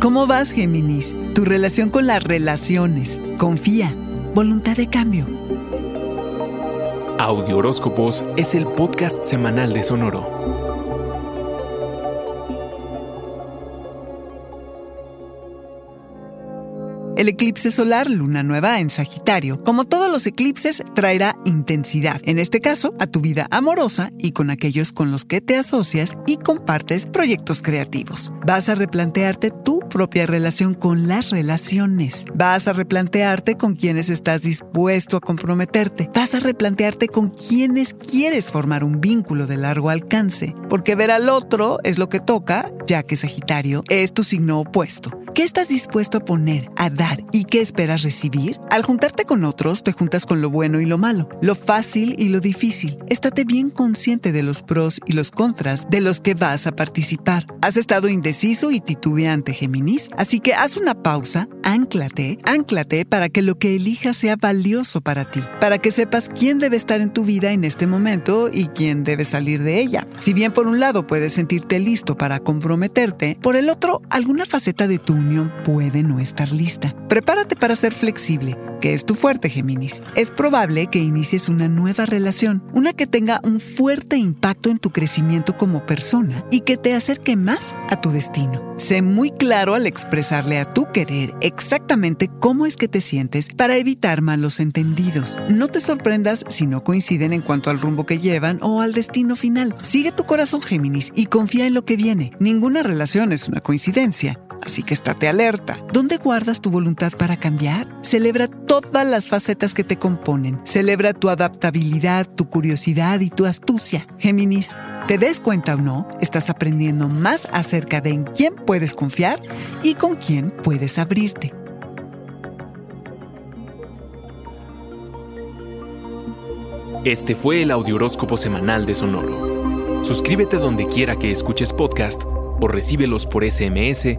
¿Cómo vas, Géminis? Tu relación con las relaciones. Confía. Voluntad de cambio. Audio Horóscopos es el podcast semanal de Sonoro. El eclipse solar, luna nueva en Sagitario, como todos los eclipses, traerá intensidad, en este caso, a tu vida amorosa y con aquellos con los que te asocias y compartes proyectos creativos. Vas a replantearte tu propia relación con las relaciones. Vas a replantearte con quienes estás dispuesto a comprometerte. Vas a replantearte con quienes quieres formar un vínculo de largo alcance. Porque ver al otro es lo que toca, ya que Sagitario es tu signo opuesto. ¿Qué estás dispuesto a poner, a dar y qué esperas recibir? Al juntarte con otros, te juntas con lo bueno y lo malo, lo fácil y lo difícil. Estate bien consciente de los pros y los contras de los que vas a participar. Has estado indeciso y titubeante, Géminis, así que haz una pausa, ánclate, ánclate para que lo que elijas sea valioso para ti, para que sepas quién debe estar en tu vida en este momento y quién debe salir de ella. Si bien por un lado puedes sentirte listo para comprometerte, por el otro, alguna faceta de tu puede no estar lista. Prepárate para ser flexible, que es tu fuerte, Géminis. Es probable que inicies una nueva relación, una que tenga un fuerte impacto en tu crecimiento como persona y que te acerque más a tu destino. Sé muy claro al expresarle a tu querer exactamente cómo es que te sientes para evitar malos entendidos. No te sorprendas si no coinciden en cuanto al rumbo que llevan o al destino final. Sigue tu corazón, Géminis, y confía en lo que viene. Ninguna relación es una coincidencia así que estate alerta. ¿Dónde guardas tu voluntad para cambiar? Celebra todas las facetas que te componen. Celebra tu adaptabilidad, tu curiosidad y tu astucia. Géminis, te des cuenta o no, estás aprendiendo más acerca de en quién puedes confiar y con quién puedes abrirte. Este fue el Audioróscopo Semanal de Sonoro. Suscríbete donde quiera que escuches podcast o recíbelos por SMS